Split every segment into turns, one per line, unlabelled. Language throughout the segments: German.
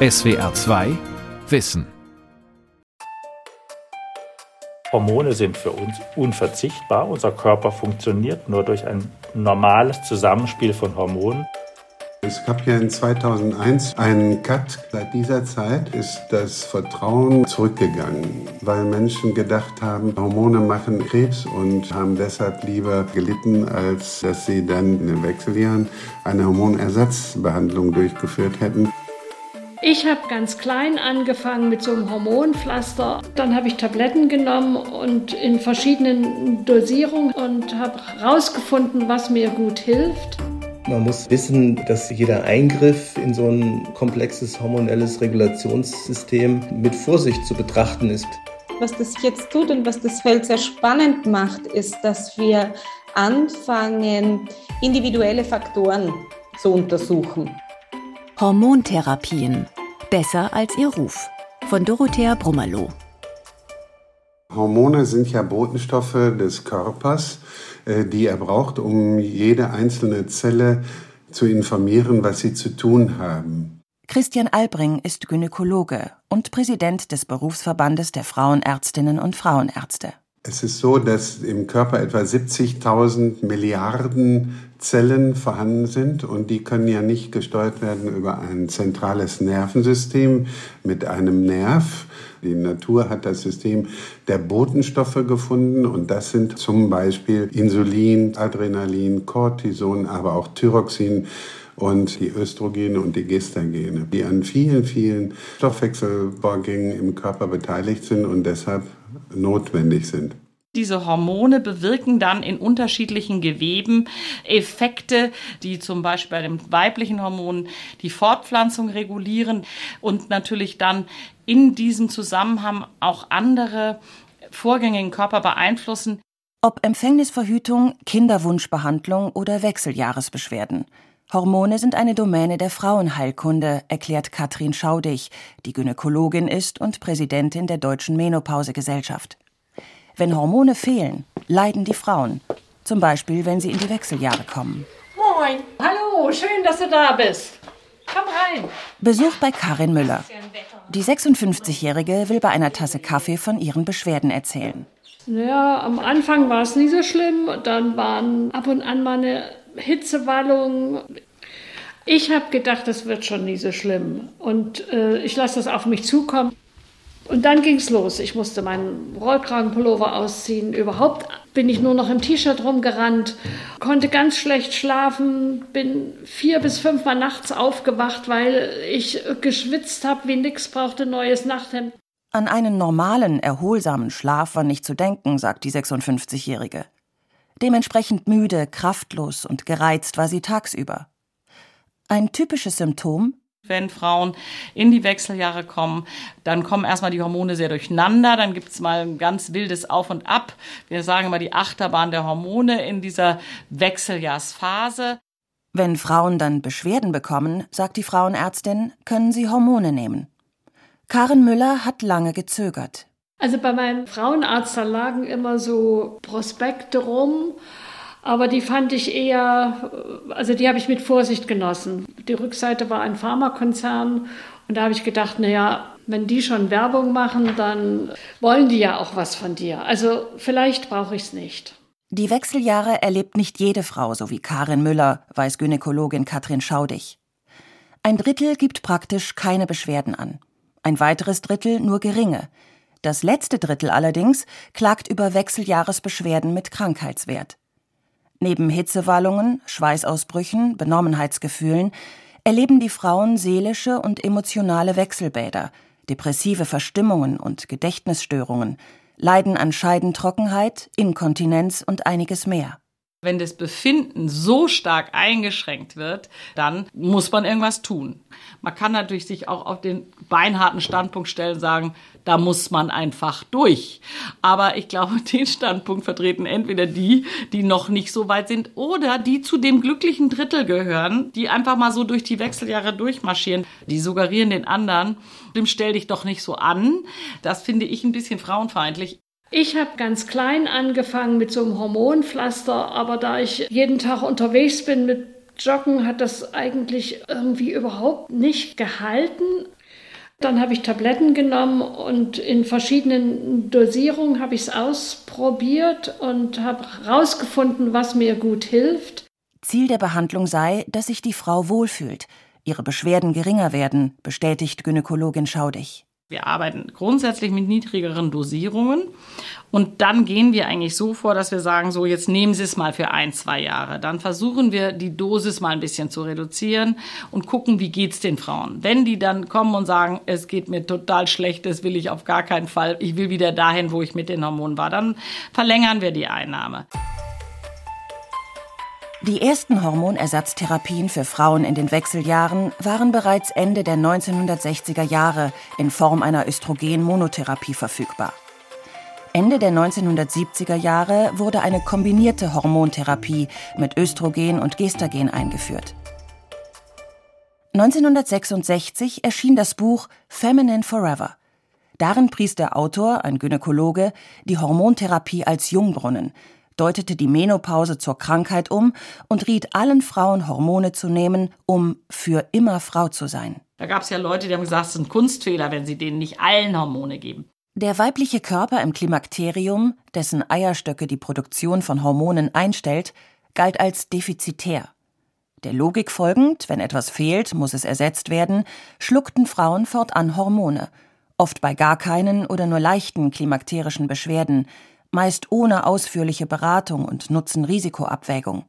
SWR 2 Wissen.
Hormone sind für uns unverzichtbar. Unser Körper funktioniert nur durch ein normales Zusammenspiel von Hormonen.
Es gab ja in 2001 einen Cut. Seit dieser Zeit ist das Vertrauen zurückgegangen, weil Menschen gedacht haben, Hormone machen Krebs und haben deshalb lieber gelitten, als dass sie dann in den Wechseljahren eine Hormonersatzbehandlung durchgeführt hätten.
Ich habe ganz klein angefangen mit so einem Hormonpflaster. Dann habe ich Tabletten genommen und in verschiedenen Dosierungen und habe herausgefunden, was mir gut hilft.
Man muss wissen, dass jeder Eingriff in so ein komplexes hormonelles Regulationssystem mit Vorsicht zu betrachten ist.
Was das jetzt tut und was das Feld sehr spannend macht, ist, dass wir anfangen, individuelle Faktoren zu untersuchen.
Hormontherapien. Besser als ihr Ruf. Von Dorothea Brummerloh.
Hormone sind ja Botenstoffe des Körpers, äh, die er braucht, um jede einzelne Zelle zu informieren, was sie zu tun haben.
Christian Albring ist Gynäkologe und Präsident des Berufsverbandes der Frauenärztinnen und Frauenärzte.
Es ist so, dass im Körper etwa 70.000 Milliarden Zellen vorhanden sind und die können ja nicht gesteuert werden über ein zentrales Nervensystem mit einem Nerv. Die Natur hat das System der Botenstoffe gefunden und das sind zum Beispiel Insulin, Adrenalin, Cortison, aber auch Thyroxin und die Östrogene und die Gestagene, die an vielen, vielen Stoffwechselvorgängen im Körper beteiligt sind und deshalb notwendig sind.
Diese Hormone bewirken dann in unterschiedlichen Geweben Effekte, die zum Beispiel bei den weiblichen Hormonen die Fortpflanzung regulieren und natürlich dann in diesem Zusammenhang auch andere Vorgänge im Körper beeinflussen.
Ob Empfängnisverhütung, Kinderwunschbehandlung oder Wechseljahresbeschwerden. Hormone sind eine Domäne der Frauenheilkunde, erklärt Katrin Schaudig, die Gynäkologin ist und Präsidentin der Deutschen Menopausegesellschaft. Wenn Hormone fehlen, leiden die Frauen, zum Beispiel wenn sie in die Wechseljahre kommen.
Moin, hallo, schön, dass du da bist. Komm rein.
Besuch bei Karin Müller. Die 56-Jährige will bei einer Tasse Kaffee von ihren Beschwerden erzählen.
Ja, am Anfang war es nie so schlimm. Dann waren ab und an mal eine Hitzewallung. Ich habe gedacht, das wird schon nie so schlimm. Und äh, ich lasse das auf mich zukommen. Und dann ging es los. Ich musste meinen Rollkragenpullover ausziehen. Überhaupt bin ich nur noch im T-Shirt rumgerannt, konnte ganz schlecht schlafen, bin vier bis fünfmal nachts aufgewacht, weil ich geschwitzt habe, wie nix brauchte neues Nachthemd.
An einen normalen, erholsamen Schlaf war nicht zu denken, sagt die 56-Jährige. Dementsprechend müde, kraftlos und gereizt war sie tagsüber. Ein typisches Symptom?
Wenn Frauen in die Wechseljahre kommen, dann kommen erstmal die Hormone sehr durcheinander, dann gibt es mal ein ganz wildes Auf und Ab. Wir sagen immer die Achterbahn der Hormone in dieser Wechseljahrsphase.
Wenn Frauen dann Beschwerden bekommen, sagt die Frauenärztin, können sie Hormone nehmen. Karen Müller hat lange gezögert.
Also bei meinem Frauenarzt, da lagen immer so Prospekte rum, aber die fand ich eher, also die habe ich mit Vorsicht genossen. Die Rückseite war ein Pharmakonzern und da habe ich gedacht, naja, wenn die schon Werbung machen, dann wollen die ja auch was von dir. Also vielleicht brauche ich es nicht.
Die Wechseljahre erlebt nicht jede Frau, so wie Karin Müller, weiß Gynäkologin Katrin Schaudig. Ein Drittel gibt praktisch keine Beschwerden an. Ein weiteres Drittel nur geringe. Das letzte Drittel allerdings klagt über Wechseljahresbeschwerden mit Krankheitswert. Neben Hitzewallungen, Schweißausbrüchen, Benommenheitsgefühlen erleben die Frauen seelische und emotionale Wechselbäder, depressive Verstimmungen und Gedächtnisstörungen, leiden an Scheidentrockenheit, Inkontinenz und einiges mehr.
Wenn das Befinden so stark eingeschränkt wird, dann muss man irgendwas tun. Man kann natürlich sich auch auf den beinharten Standpunkt stellen und sagen, da muss man einfach durch. Aber ich glaube, den Standpunkt vertreten entweder die, die noch nicht so weit sind oder die zu dem glücklichen Drittel gehören, die einfach mal so durch die Wechseljahre durchmarschieren. Die suggerieren den anderen, dem stell dich doch nicht so an. Das finde ich ein bisschen frauenfeindlich.
Ich habe ganz klein angefangen mit so einem Hormonpflaster, aber da ich jeden Tag unterwegs bin mit Joggen, hat das eigentlich irgendwie überhaupt nicht gehalten. Dann habe ich Tabletten genommen und in verschiedenen Dosierungen habe ich es ausprobiert und habe herausgefunden, was mir gut hilft.
Ziel der Behandlung sei, dass sich die Frau wohlfühlt, ihre Beschwerden geringer werden, bestätigt Gynäkologin Schaudig.
Wir arbeiten grundsätzlich mit niedrigeren Dosierungen und dann gehen wir eigentlich so vor, dass wir sagen, so jetzt nehmen Sie es mal für ein, zwei Jahre. Dann versuchen wir die Dosis mal ein bisschen zu reduzieren und gucken, wie geht's den Frauen. Wenn die dann kommen und sagen, es geht mir total schlecht, das will ich auf gar keinen Fall, ich will wieder dahin, wo ich mit den Hormonen war, dann verlängern wir die Einnahme.
Die ersten Hormonersatztherapien für Frauen in den Wechseljahren waren bereits Ende der 1960er Jahre in Form einer Östrogenmonotherapie verfügbar. Ende der 1970er Jahre wurde eine kombinierte Hormontherapie mit Östrogen und Gestagen eingeführt. 1966 erschien das Buch Feminine Forever. Darin pries der Autor, ein Gynäkologe, die Hormontherapie als Jungbrunnen, deutete die Menopause zur Krankheit um und riet allen Frauen, Hormone zu nehmen, um für immer Frau zu sein.
Da gab es ja Leute, die haben gesagt, es ist ein Kunstfehler, wenn sie denen nicht allen Hormone geben.
Der weibliche Körper im Klimakterium, dessen Eierstöcke die Produktion von Hormonen einstellt, galt als defizitär. Der Logik folgend, wenn etwas fehlt, muss es ersetzt werden, schluckten Frauen fortan Hormone, oft bei gar keinen oder nur leichten klimakterischen Beschwerden, meist ohne ausführliche Beratung und Nutzen-Risiko-Abwägung.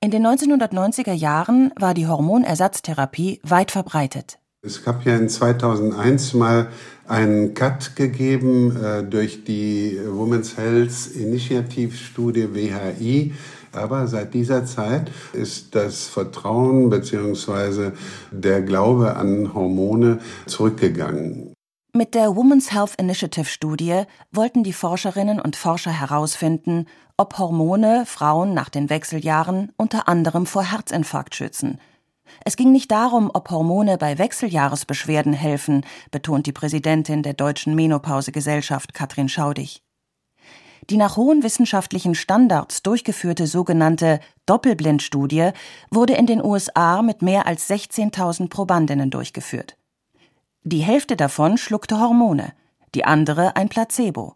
In den 1990er Jahren war die Hormonersatztherapie weit verbreitet.
Es gab ja in 2001 mal einen Cut gegeben äh, durch die Women's Health Initiative-Studie WHI. Aber seit dieser Zeit ist das Vertrauen bzw. der Glaube an Hormone zurückgegangen.
Mit der Women's Health Initiative Studie wollten die Forscherinnen und Forscher herausfinden, ob Hormone Frauen nach den Wechseljahren unter anderem vor Herzinfarkt schützen. Es ging nicht darum, ob Hormone bei Wechseljahresbeschwerden helfen, betont die Präsidentin der Deutschen Menopausegesellschaft Katrin Schaudig. Die nach hohen wissenschaftlichen Standards durchgeführte sogenannte Doppelblindstudie wurde in den USA mit mehr als 16.000 Probandinnen durchgeführt. Die Hälfte davon schluckte Hormone, die andere ein Placebo.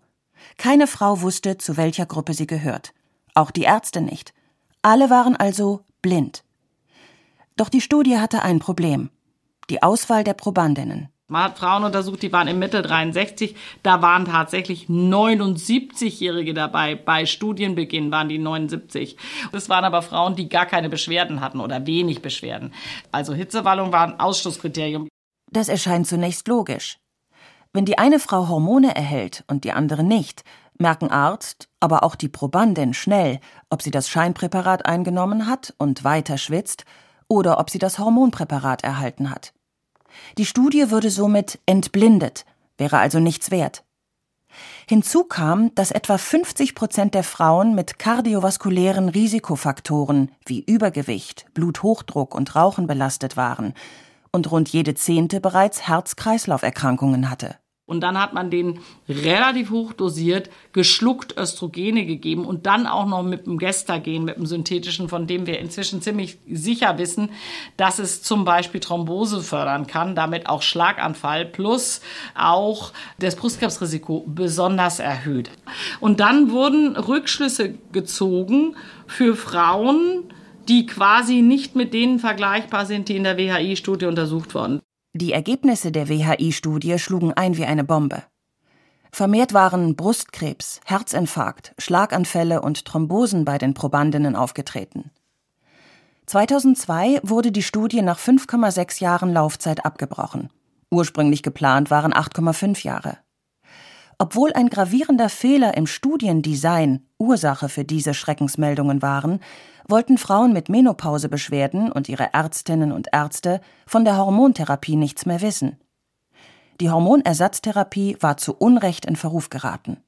Keine Frau wusste, zu welcher Gruppe sie gehört. Auch die Ärzte nicht. Alle waren also blind. Doch die Studie hatte ein Problem. Die Auswahl der Probandinnen.
Man hat Frauen untersucht, die waren im Mittel 63. Da waren tatsächlich 79-Jährige dabei. Bei Studienbeginn waren die 79. Das waren aber Frauen, die gar keine Beschwerden hatten oder wenig Beschwerden. Also Hitzewallung war ein Ausschlusskriterium.
Das erscheint zunächst logisch. Wenn die eine Frau Hormone erhält und die andere nicht, merken Arzt, aber auch die Probandin schnell, ob sie das Scheinpräparat eingenommen hat und weiter schwitzt oder ob sie das Hormonpräparat erhalten hat. Die Studie würde somit entblindet, wäre also nichts wert. Hinzu kam, dass etwa 50 Prozent der Frauen mit kardiovaskulären Risikofaktoren wie Übergewicht, Bluthochdruck und Rauchen belastet waren und rund jede zehnte bereits Herz-Kreislauf-Erkrankungen hatte.
Und dann hat man den relativ hoch dosiert, geschluckt Östrogene gegeben und dann auch noch mit dem Gestagen, mit dem synthetischen, von dem wir inzwischen ziemlich sicher wissen, dass es zum Beispiel Thrombose fördern kann, damit auch Schlaganfall plus auch das Brustkrebsrisiko besonders erhöht. Und dann wurden Rückschlüsse gezogen für Frauen, die quasi nicht mit denen vergleichbar sind, die in der WHI-Studie untersucht wurden.
Die Ergebnisse der WHI-Studie schlugen ein wie eine Bombe. Vermehrt waren Brustkrebs, Herzinfarkt, Schlaganfälle und Thrombosen bei den Probandinnen aufgetreten. 2002 wurde die Studie nach 5,6 Jahren Laufzeit abgebrochen. Ursprünglich geplant waren 8,5 Jahre. Obwohl ein gravierender Fehler im Studiendesign Ursache für diese Schreckensmeldungen waren, wollten Frauen mit Menopausebeschwerden und ihre Ärztinnen und Ärzte von der Hormontherapie nichts mehr wissen. Die Hormonersatztherapie war zu Unrecht in Verruf geraten.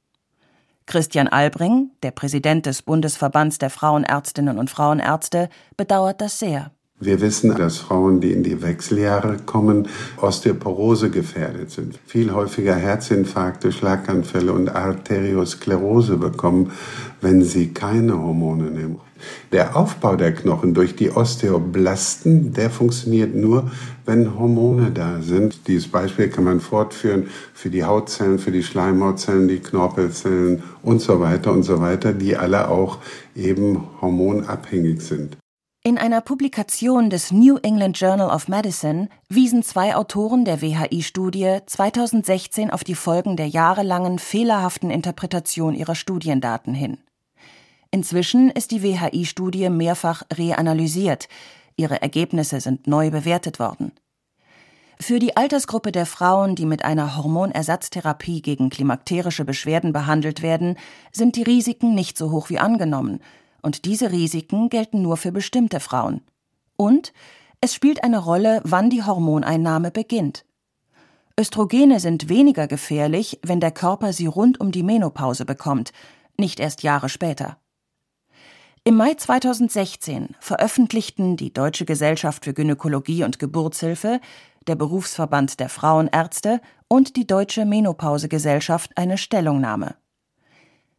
Christian Albring, der Präsident des Bundesverbands der Frauenärztinnen und Frauenärzte, bedauert das sehr.
Wir wissen, dass Frauen, die in die Wechseljahre kommen, Osteoporose gefährdet sind, viel häufiger Herzinfarkte, Schlaganfälle und Arteriosklerose bekommen, wenn sie keine Hormone nehmen. Der Aufbau der Knochen durch die Osteoblasten, der funktioniert nur, wenn Hormone da sind. Dieses Beispiel kann man fortführen für die Hautzellen, für die Schleimhautzellen, die Knorpelzellen und so weiter und so weiter, die alle auch eben hormonabhängig sind.
In einer Publikation des New England Journal of Medicine wiesen zwei Autoren der WHI-Studie 2016 auf die Folgen der jahrelangen fehlerhaften Interpretation ihrer Studiendaten hin. Inzwischen ist die WHI-Studie mehrfach reanalysiert. Ihre Ergebnisse sind neu bewertet worden. Für die Altersgruppe der Frauen, die mit einer Hormonersatztherapie gegen klimakterische Beschwerden behandelt werden, sind die Risiken nicht so hoch wie angenommen. Und diese Risiken gelten nur für bestimmte Frauen. Und es spielt eine Rolle, wann die Hormoneinnahme beginnt. Östrogene sind weniger gefährlich, wenn der Körper sie rund um die Menopause bekommt, nicht erst Jahre später. Im Mai 2016 veröffentlichten die Deutsche Gesellschaft für Gynäkologie und Geburtshilfe, der Berufsverband der Frauenärzte und die Deutsche Menopausegesellschaft eine Stellungnahme.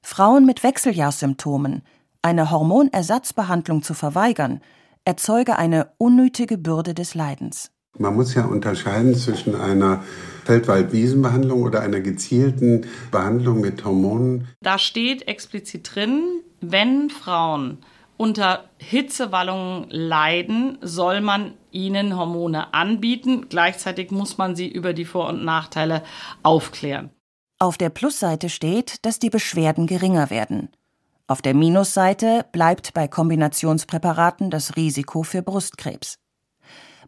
Frauen mit Wechseljahrssymptomen eine Hormonersatzbehandlung zu verweigern, erzeuge eine unnötige Bürde des Leidens.
Man muss ja unterscheiden zwischen einer Feldwald-Wiesenbehandlung oder einer gezielten Behandlung mit Hormonen.
Da steht explizit drin, wenn Frauen unter Hitzewallungen leiden, soll man ihnen Hormone anbieten. Gleichzeitig muss man sie über die Vor- und Nachteile aufklären.
Auf der Plusseite steht, dass die Beschwerden geringer werden. Auf der Minusseite bleibt bei Kombinationspräparaten das Risiko für Brustkrebs.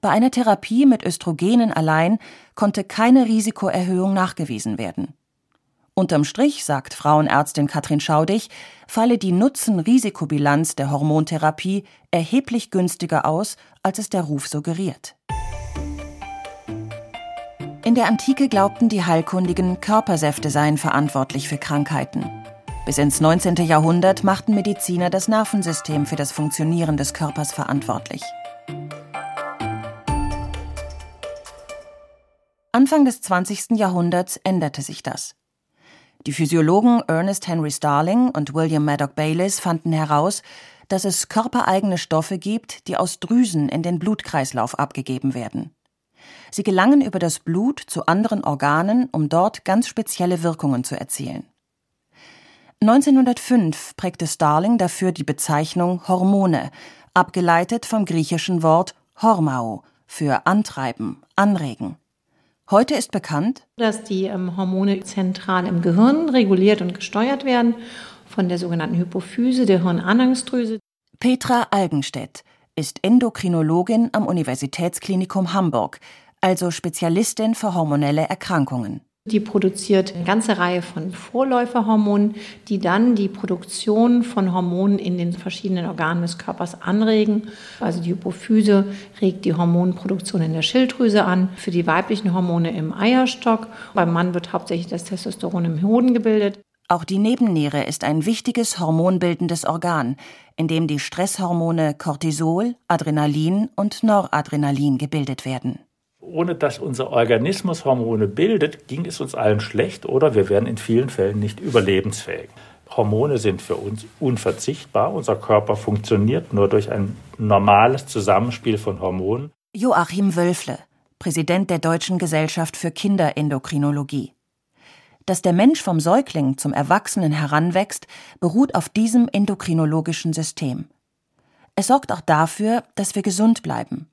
Bei einer Therapie mit Östrogenen allein konnte keine Risikoerhöhung nachgewiesen werden. Unterm Strich, sagt Frauenärztin Katrin Schaudig, falle die Nutzen-Risikobilanz der Hormontherapie erheblich günstiger aus, als es der Ruf suggeriert. In der Antike glaubten die Heilkundigen, Körpersäfte seien verantwortlich für Krankheiten. Bis ins 19. Jahrhundert machten Mediziner das Nervensystem für das Funktionieren des Körpers verantwortlich. Anfang des 20. Jahrhunderts änderte sich das. Die Physiologen Ernest Henry Starling und William Maddock Bayliss fanden heraus, dass es körpereigene Stoffe gibt, die aus Drüsen in den Blutkreislauf abgegeben werden. Sie gelangen über das Blut zu anderen Organen, um dort ganz spezielle Wirkungen zu erzielen. 1905 prägte Starling dafür die Bezeichnung Hormone, abgeleitet vom griechischen Wort Hormao für antreiben, anregen. Heute ist bekannt,
dass die ähm, Hormone zentral im Gehirn reguliert und gesteuert werden von der sogenannten Hypophyse, der Hirnanhangsdrüse.
Petra Algenstedt ist Endokrinologin am Universitätsklinikum Hamburg, also Spezialistin für hormonelle Erkrankungen.
Die produziert eine ganze Reihe von Vorläuferhormonen, die dann die Produktion von Hormonen in den verschiedenen Organen des Körpers anregen. Also die Hypophyse regt die Hormonproduktion in der Schilddrüse an, für die weiblichen Hormone im Eierstock. Beim Mann wird hauptsächlich das Testosteron im Hoden gebildet.
Auch die Nebenniere ist ein wichtiges hormonbildendes Organ, in dem die Stresshormone Cortisol, Adrenalin und Noradrenalin gebildet werden
ohne dass unser Organismus Hormone bildet, ging es uns allen schlecht oder wir wären in vielen Fällen nicht überlebensfähig. Hormone sind für uns unverzichtbar. Unser Körper funktioniert nur durch ein normales Zusammenspiel von Hormonen.
Joachim Wölfle, Präsident der Deutschen Gesellschaft für Kinderendokrinologie. Dass der Mensch vom Säugling zum Erwachsenen heranwächst, beruht auf diesem endokrinologischen System. Es sorgt auch dafür, dass wir gesund bleiben.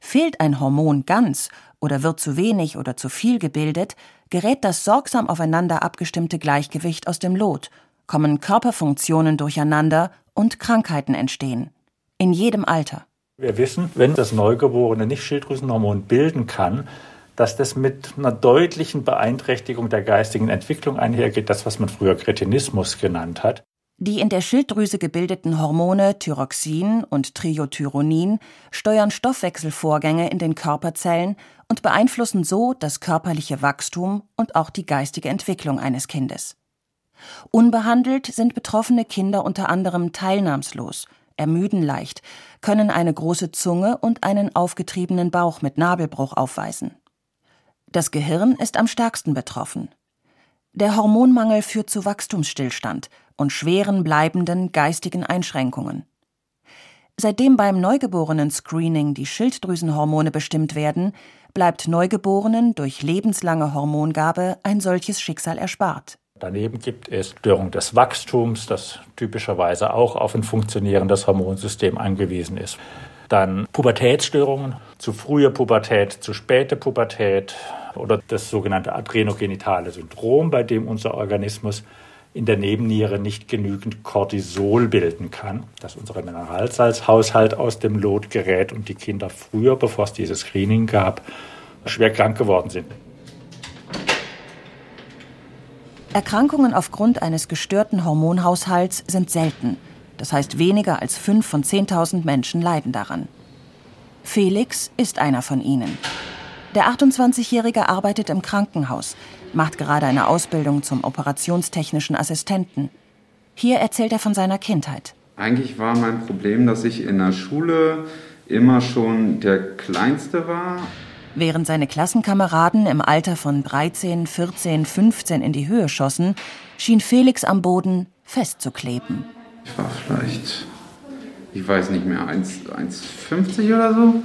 Fehlt ein Hormon ganz oder wird zu wenig oder zu viel gebildet, gerät das sorgsam aufeinander abgestimmte Gleichgewicht aus dem Lot, kommen Körperfunktionen durcheinander und Krankheiten entstehen. In jedem Alter.
Wir wissen, wenn das Neugeborene nicht Schilddrüsenhormon bilden kann, dass das mit einer deutlichen Beeinträchtigung der geistigen Entwicklung einhergeht, das, was man früher Kretinismus genannt hat.
Die in der Schilddrüse gebildeten Hormone Thyroxin und Triiodtyronin steuern Stoffwechselvorgänge in den Körperzellen und beeinflussen so das körperliche Wachstum und auch die geistige Entwicklung eines Kindes. Unbehandelt sind betroffene Kinder unter anderem teilnahmslos, ermüden leicht, können eine große Zunge und einen aufgetriebenen Bauch mit Nabelbruch aufweisen. Das Gehirn ist am stärksten betroffen. Der Hormonmangel führt zu Wachstumsstillstand und schweren bleibenden geistigen Einschränkungen. Seitdem beim Neugeborenen-Screening die Schilddrüsenhormone bestimmt werden, bleibt Neugeborenen durch lebenslange Hormongabe ein solches Schicksal erspart.
Daneben gibt es Störung des Wachstums, das typischerweise auch auf ein funktionierendes Hormonsystem angewiesen ist. Dann Pubertätsstörungen, zu frühe Pubertät, zu späte Pubertät oder das sogenannte adrenogenitale Syndrom, bei dem unser Organismus in der Nebenniere nicht genügend Cortisol bilden kann, dass unser Mineralsalzhaushalt aus dem Lot gerät und die Kinder früher, bevor es dieses Screening gab, schwer krank geworden sind.
Erkrankungen aufgrund eines gestörten Hormonhaushalts sind selten. Das heißt, weniger als fünf von 10.000 Menschen leiden daran. Felix ist einer von ihnen. Der 28-Jährige arbeitet im Krankenhaus, macht gerade eine Ausbildung zum operationstechnischen Assistenten. Hier erzählt er von seiner Kindheit.
Eigentlich war mein Problem, dass ich in der Schule immer schon der Kleinste war.
Während seine Klassenkameraden im Alter von 13, 14, 15 in die Höhe schossen, schien Felix am Boden festzukleben.
Ich war vielleicht, ich weiß nicht mehr, 1,50 oder so.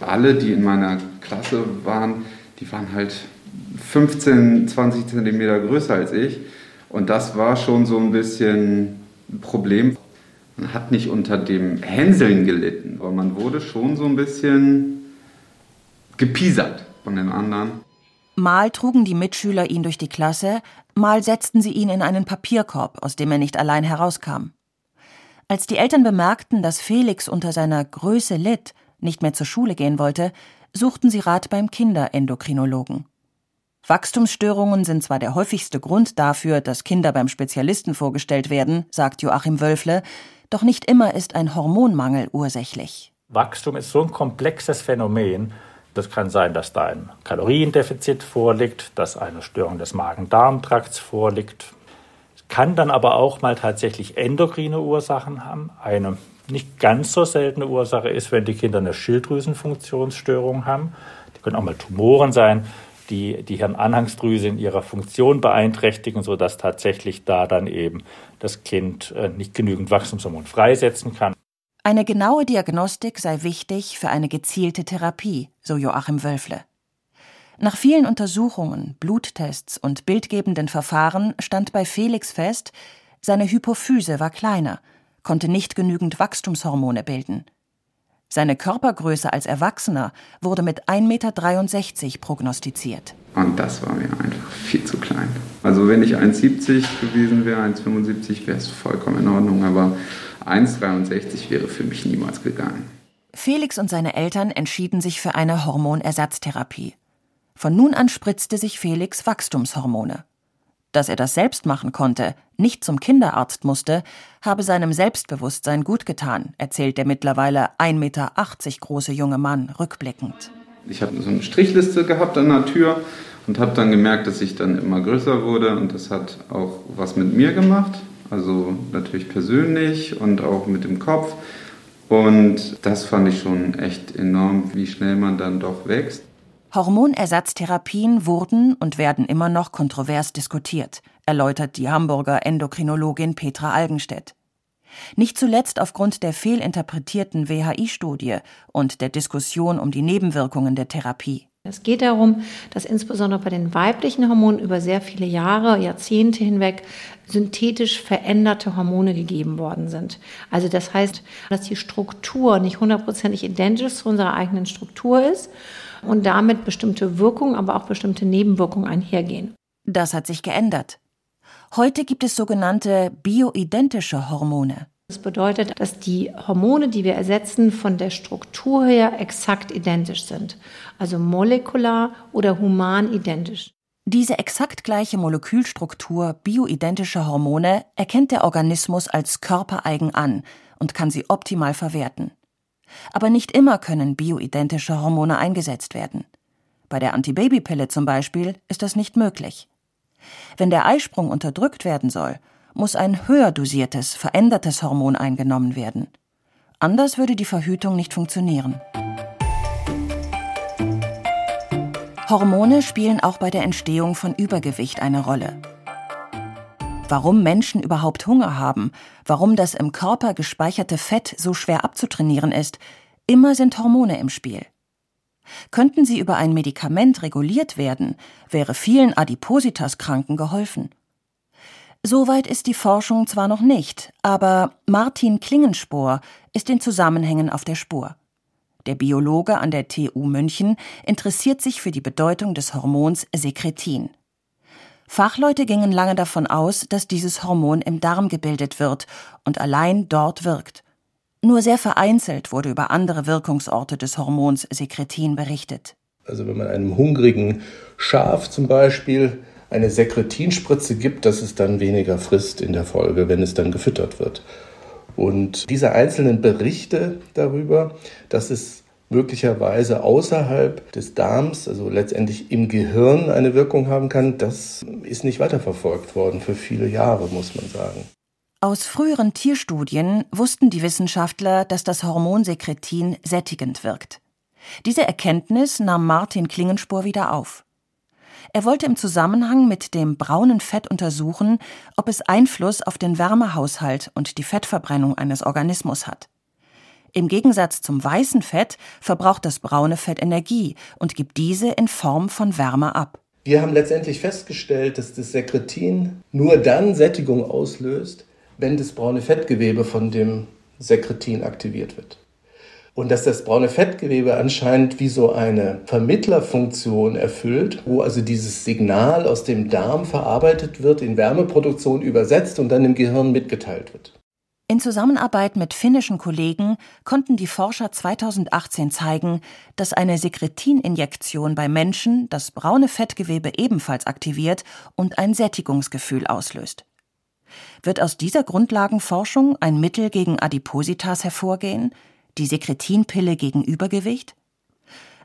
Alle, die in meiner Klasse waren, die waren halt 15, 20 Zentimeter größer als ich. Und das war schon so ein bisschen ein Problem. Man hat nicht unter dem Hänseln gelitten, aber man wurde schon so ein bisschen gepiesert von den anderen.
Mal trugen die Mitschüler ihn durch die Klasse, mal setzten sie ihn in einen Papierkorb, aus dem er nicht allein herauskam. Als die Eltern bemerkten, dass Felix unter seiner Größe litt, nicht mehr zur Schule gehen wollte, suchten sie Rat beim Kinderendokrinologen. Wachstumsstörungen sind zwar der häufigste Grund dafür, dass Kinder beim Spezialisten vorgestellt werden, sagt Joachim Wölfle, doch nicht immer ist ein Hormonmangel ursächlich.
Wachstum ist so ein komplexes Phänomen. Das kann sein, dass da ein Kaloriendefizit vorliegt, dass eine Störung des Magen-Darm-Trakts vorliegt. Kann dann aber auch mal tatsächlich endokrine Ursachen haben. Eine nicht ganz so seltene Ursache ist, wenn die Kinder eine Schilddrüsenfunktionsstörung haben. Die können auch mal Tumoren sein die die Hirnanhangsdrüse in ihrer Funktion beeinträchtigen, sodass tatsächlich da dann eben das Kind äh, nicht genügend Wachstumshormon freisetzen kann.
Eine genaue Diagnostik sei wichtig für eine gezielte Therapie, so Joachim Wölfle. Nach vielen Untersuchungen, Bluttests und bildgebenden Verfahren stand bei Felix fest, seine Hypophyse war kleiner, konnte nicht genügend Wachstumshormone bilden. Seine Körpergröße als Erwachsener wurde mit 1,63 Meter prognostiziert.
Und das war mir einfach viel zu klein. Also wenn ich 1,70 gewesen wäre, 1,75 wäre es vollkommen in Ordnung, aber 1,63 wäre für mich niemals gegangen.
Felix und seine Eltern entschieden sich für eine Hormonersatztherapie. Von nun an spritzte sich Felix Wachstumshormone. Dass er das selbst machen konnte, nicht zum Kinderarzt musste, habe seinem Selbstbewusstsein gut getan, erzählt der mittlerweile 1,80 Meter große junge Mann rückblickend.
Ich habe so eine Strichliste gehabt an der Tür und habe dann gemerkt, dass ich dann immer größer wurde und das hat auch was mit mir gemacht, also natürlich persönlich und auch mit dem Kopf. Und das fand ich schon echt enorm, wie schnell man dann doch wächst.
Hormonersatztherapien wurden und werden immer noch kontrovers diskutiert, erläutert die Hamburger Endokrinologin Petra Algenstedt. Nicht zuletzt aufgrund der fehlinterpretierten WHI-Studie und der Diskussion um die Nebenwirkungen der Therapie.
Es geht darum, dass insbesondere bei den weiblichen Hormonen über sehr viele Jahre, Jahrzehnte hinweg synthetisch veränderte Hormone gegeben worden sind. Also das heißt, dass die Struktur nicht hundertprozentig identisch zu unserer eigenen Struktur ist und damit bestimmte Wirkungen, aber auch bestimmte Nebenwirkungen einhergehen.
Das hat sich geändert. Heute gibt es sogenannte bioidentische Hormone.
Das bedeutet, dass die Hormone, die wir ersetzen, von der Struktur her exakt identisch sind. Also molekular oder human identisch.
Diese exakt gleiche Molekülstruktur bioidentischer Hormone erkennt der Organismus als körpereigen an und kann sie optimal verwerten. Aber nicht immer können bioidentische Hormone eingesetzt werden. Bei der Antibabypille zum Beispiel ist das nicht möglich. Wenn der Eisprung unterdrückt werden soll, muss ein höher dosiertes, verändertes Hormon eingenommen werden. Anders würde die Verhütung nicht funktionieren. Hormone spielen auch bei der Entstehung von Übergewicht eine Rolle. Warum Menschen überhaupt Hunger haben, warum das im Körper gespeicherte Fett so schwer abzutrainieren ist, immer sind Hormone im Spiel. Könnten sie über ein Medikament reguliert werden, wäre vielen Adipositas-Kranken geholfen. Soweit ist die Forschung zwar noch nicht, aber Martin Klingenspor ist den Zusammenhängen auf der Spur. Der Biologe an der TU München interessiert sich für die Bedeutung des Hormons Sekretin. Fachleute gingen lange davon aus, dass dieses Hormon im Darm gebildet wird und allein dort wirkt. Nur sehr vereinzelt wurde über andere Wirkungsorte des Hormons Sekretin berichtet.
Also wenn man einem hungrigen Schaf zum Beispiel eine Sekretinspritze gibt, dass es dann weniger frisst in der Folge, wenn es dann gefüttert wird. Und diese einzelnen Berichte darüber, dass es möglicherweise außerhalb des Darms, also letztendlich im Gehirn eine Wirkung haben kann, das ist nicht weiterverfolgt worden für viele Jahre, muss man sagen.
Aus früheren Tierstudien wussten die Wissenschaftler, dass das Hormon Sekretin sättigend wirkt. Diese Erkenntnis nahm Martin Klingenspur wieder auf. Er wollte im Zusammenhang mit dem braunen Fett untersuchen, ob es Einfluss auf den Wärmehaushalt und die Fettverbrennung eines Organismus hat. Im Gegensatz zum weißen Fett verbraucht das braune Fett Energie und gibt diese in Form von Wärme ab.
Wir haben letztendlich festgestellt, dass das Sekretin nur dann Sättigung auslöst, wenn das braune Fettgewebe von dem Sekretin aktiviert wird. Und dass das braune Fettgewebe anscheinend wie so eine Vermittlerfunktion erfüllt, wo also dieses Signal aus dem Darm verarbeitet wird, in Wärmeproduktion übersetzt und dann im Gehirn mitgeteilt wird.
In Zusammenarbeit mit finnischen Kollegen konnten die Forscher 2018 zeigen, dass eine Sekretininjektion bei Menschen das braune Fettgewebe ebenfalls aktiviert und ein Sättigungsgefühl auslöst. Wird aus dieser Grundlagenforschung ein Mittel gegen Adipositas hervorgehen, die Sekretinpille gegen Übergewicht?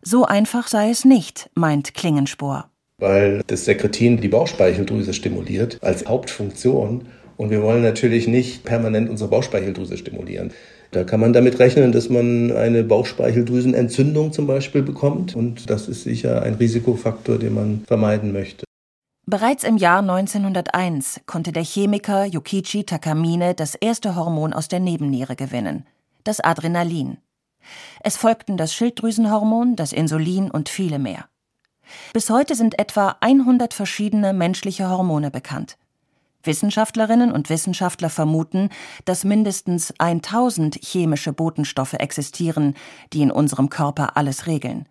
So einfach sei es nicht, meint Klingenspor.
Weil das Sekretin die Bauchspeicheldrüse stimuliert als Hauptfunktion und wir wollen natürlich nicht permanent unsere Bauchspeicheldrüse stimulieren. Da kann man damit rechnen, dass man eine Bauchspeicheldrüsenentzündung zum Beispiel bekommt. Und das ist sicher ein Risikofaktor, den man vermeiden möchte.
Bereits im Jahr 1901 konnte der Chemiker Yukichi Takamine das erste Hormon aus der Nebenniere gewinnen, das Adrenalin. Es folgten das Schilddrüsenhormon, das Insulin und viele mehr. Bis heute sind etwa 100 verschiedene menschliche Hormone bekannt. Wissenschaftlerinnen und Wissenschaftler vermuten, dass mindestens 1000 chemische Botenstoffe existieren, die in unserem Körper alles regeln.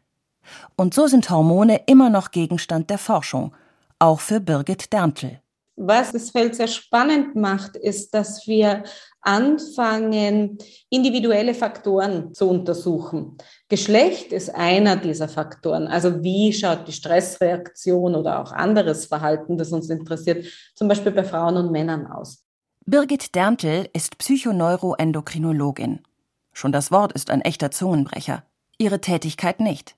Und so sind Hormone immer noch Gegenstand der Forschung auch für Birgit Derntl.
Was das Feld sehr spannend macht, ist, dass wir anfangen, individuelle Faktoren zu untersuchen. Geschlecht ist einer dieser Faktoren. Also wie schaut die Stressreaktion oder auch anderes Verhalten, das uns interessiert, zum Beispiel bei Frauen und Männern aus.
Birgit Derntl ist Psychoneuroendokrinologin. Schon das Wort ist ein echter Zungenbrecher. Ihre Tätigkeit nicht.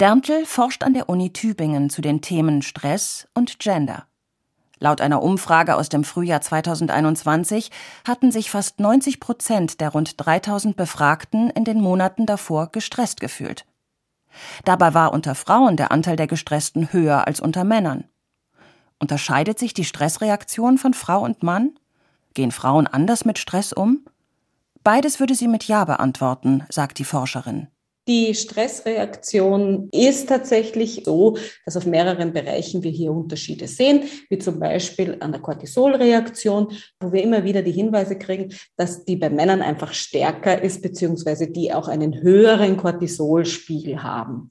Derntl forscht an der Uni Tübingen zu den Themen Stress und Gender. Laut einer Umfrage aus dem Frühjahr 2021 hatten sich fast 90 Prozent der rund 3000 Befragten in den Monaten davor gestresst gefühlt. Dabei war unter Frauen der Anteil der Gestressten höher als unter Männern. Unterscheidet sich die Stressreaktion von Frau und Mann? Gehen Frauen anders mit Stress um? Beides würde sie mit Ja beantworten, sagt die Forscherin.
Die Stressreaktion ist tatsächlich so, dass auf mehreren Bereichen wir hier Unterschiede sehen, wie zum Beispiel an der Cortisolreaktion, wo wir immer wieder die Hinweise kriegen, dass die bei Männern einfach stärker ist, beziehungsweise die auch einen höheren Cortisolspiegel haben.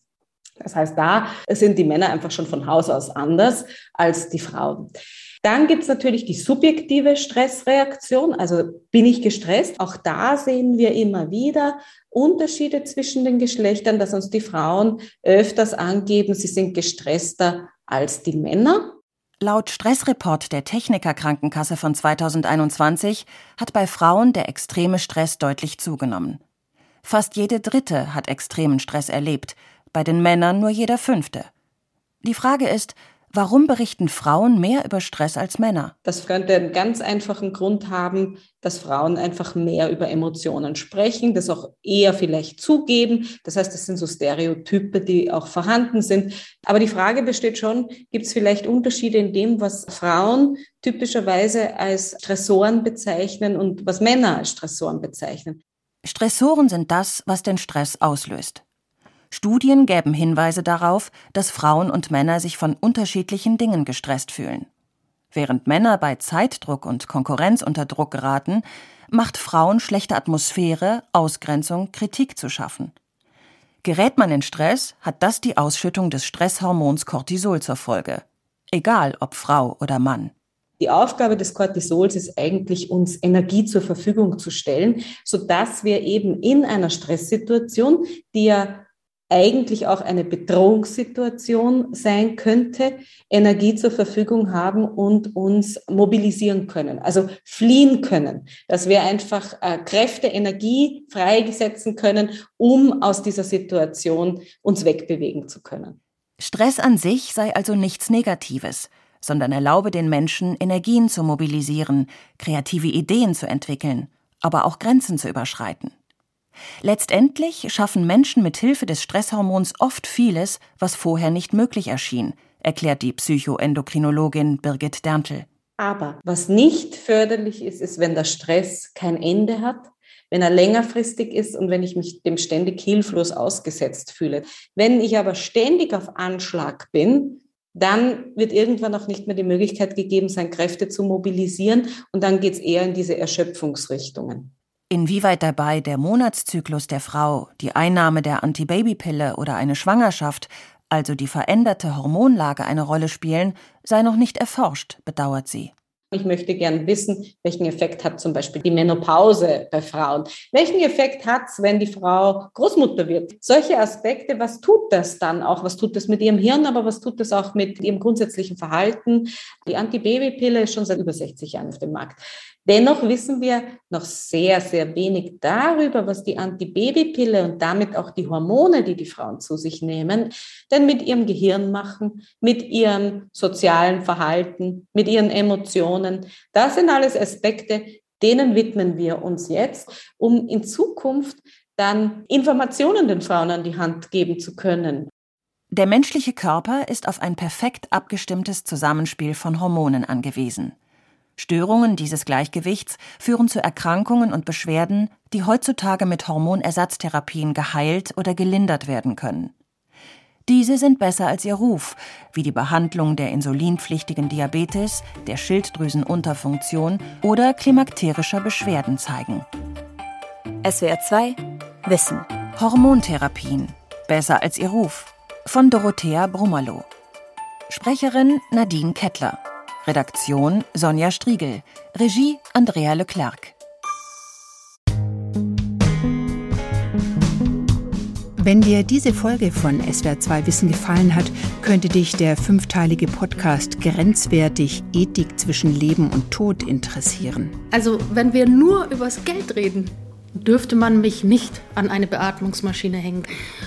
Das heißt, da sind die Männer einfach schon von Haus aus anders als die Frauen. Dann gibt es natürlich die subjektive Stressreaktion. Also bin ich gestresst? Auch da sehen wir immer wieder Unterschiede zwischen den Geschlechtern, dass uns die Frauen öfters angeben, sie sind gestresster als die Männer.
Laut Stressreport der Techniker Krankenkasse von 2021 hat bei Frauen der extreme Stress deutlich zugenommen. Fast jede dritte hat extremen Stress erlebt, bei den Männern nur jeder fünfte. Die Frage ist, Warum berichten Frauen mehr über Stress als Männer?
Das könnte einen ganz einfachen Grund haben, dass Frauen einfach mehr über Emotionen sprechen, das auch eher vielleicht zugeben. Das heißt, das sind so Stereotype, die auch vorhanden sind. Aber die Frage besteht schon, gibt es vielleicht Unterschiede in dem, was Frauen typischerweise als Stressoren bezeichnen und was Männer als Stressoren bezeichnen?
Stressoren sind das, was den Stress auslöst. Studien gäben Hinweise darauf, dass Frauen und Männer sich von unterschiedlichen Dingen gestresst fühlen. Während Männer bei Zeitdruck und Konkurrenz unter Druck geraten, macht Frauen schlechte Atmosphäre, Ausgrenzung, Kritik zu schaffen. Gerät man in Stress, hat das die Ausschüttung des Stresshormons Cortisol zur Folge. Egal ob Frau oder Mann.
Die Aufgabe des Cortisols ist eigentlich, uns Energie zur Verfügung zu stellen, sodass wir eben in einer Stresssituation, die ja eigentlich auch eine Bedrohungssituation sein könnte, Energie zur Verfügung haben und uns mobilisieren können, also fliehen können, dass wir einfach äh, Kräfte, Energie freisetzen können, um aus dieser Situation uns wegbewegen zu können.
Stress an sich sei also nichts Negatives, sondern erlaube den Menschen, Energien zu mobilisieren, kreative Ideen zu entwickeln, aber auch Grenzen zu überschreiten. Letztendlich schaffen Menschen mit Hilfe des Stresshormons oft vieles, was vorher nicht möglich erschien, erklärt die Psychoendokrinologin Birgit Derntel.
Aber was nicht förderlich ist, ist, wenn der Stress kein Ende hat, wenn er längerfristig ist und wenn ich mich dem ständig hilflos ausgesetzt fühle. Wenn ich aber ständig auf Anschlag bin, dann wird irgendwann auch nicht mehr die Möglichkeit gegeben sein, Kräfte zu mobilisieren und dann geht es eher in diese Erschöpfungsrichtungen.
Inwieweit dabei der Monatszyklus der Frau, die Einnahme der Antibabypille oder eine Schwangerschaft, also die veränderte Hormonlage eine Rolle spielen, sei noch nicht erforscht, bedauert sie.
Ich möchte gern wissen, welchen Effekt hat zum Beispiel die Menopause bei Frauen? Welchen Effekt hat es, wenn die Frau Großmutter wird? Solche Aspekte, was tut das dann auch? Was tut das mit ihrem Hirn, aber was tut das auch mit ihrem grundsätzlichen Verhalten? Die Antibabypille ist schon seit über 60 Jahren auf dem Markt. Dennoch wissen wir noch sehr, sehr wenig darüber, was die Antibabypille und damit auch die Hormone, die die Frauen zu sich nehmen, denn mit ihrem Gehirn machen, mit ihrem sozialen Verhalten, mit ihren Emotionen. Das sind alles Aspekte, denen widmen wir uns jetzt, um in Zukunft dann Informationen den Frauen an die Hand geben zu können.
Der menschliche Körper ist auf ein perfekt abgestimmtes Zusammenspiel von Hormonen angewiesen. Störungen dieses Gleichgewichts führen zu Erkrankungen und Beschwerden, die heutzutage mit Hormonersatztherapien geheilt oder gelindert werden können. Diese sind besser als ihr Ruf, wie die Behandlung der insulinpflichtigen Diabetes, der Schilddrüsenunterfunktion oder klimakterischer Beschwerden zeigen.
SWR 2 Wissen.
Hormontherapien. Besser als ihr Ruf. Von Dorothea Brummerloh. Sprecherin Nadine Kettler. Redaktion Sonja Striegel. Regie Andrea Leclerc.
Wenn dir diese Folge von SWR2 Wissen gefallen hat, könnte dich der fünfteilige Podcast Grenzwertig Ethik zwischen Leben und Tod interessieren.
Also, wenn wir nur übers Geld reden, dürfte man mich nicht an eine Beatmungsmaschine hängen.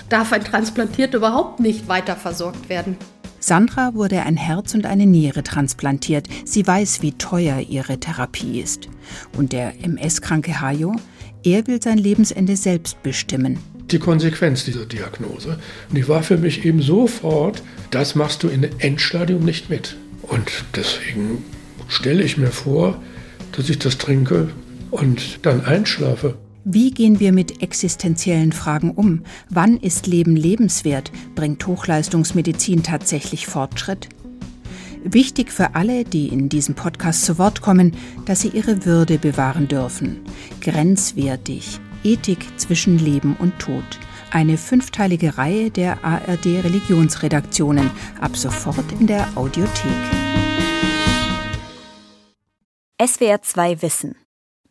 Darf ein Transplantierter überhaupt nicht weiter versorgt werden?
Sandra wurde ein Herz und eine Niere transplantiert. Sie weiß, wie teuer ihre Therapie ist. Und der MS-kranke Hajo, er will sein Lebensende selbst bestimmen.
Die Konsequenz dieser Diagnose. Die war für mich eben sofort, das machst du in Endstadium nicht mit. Und deswegen stelle ich mir vor, dass ich das trinke und dann einschlafe.
Wie gehen wir mit existenziellen Fragen um? Wann ist Leben lebenswert? Bringt Hochleistungsmedizin tatsächlich Fortschritt? Wichtig für alle, die in diesem Podcast zu Wort kommen, dass sie ihre Würde bewahren dürfen. Grenzwertig. Ethik zwischen Leben und Tod. Eine fünfteilige Reihe der ARD Religionsredaktionen. Ab sofort in der Audiothek.
SWR 2 Wissen.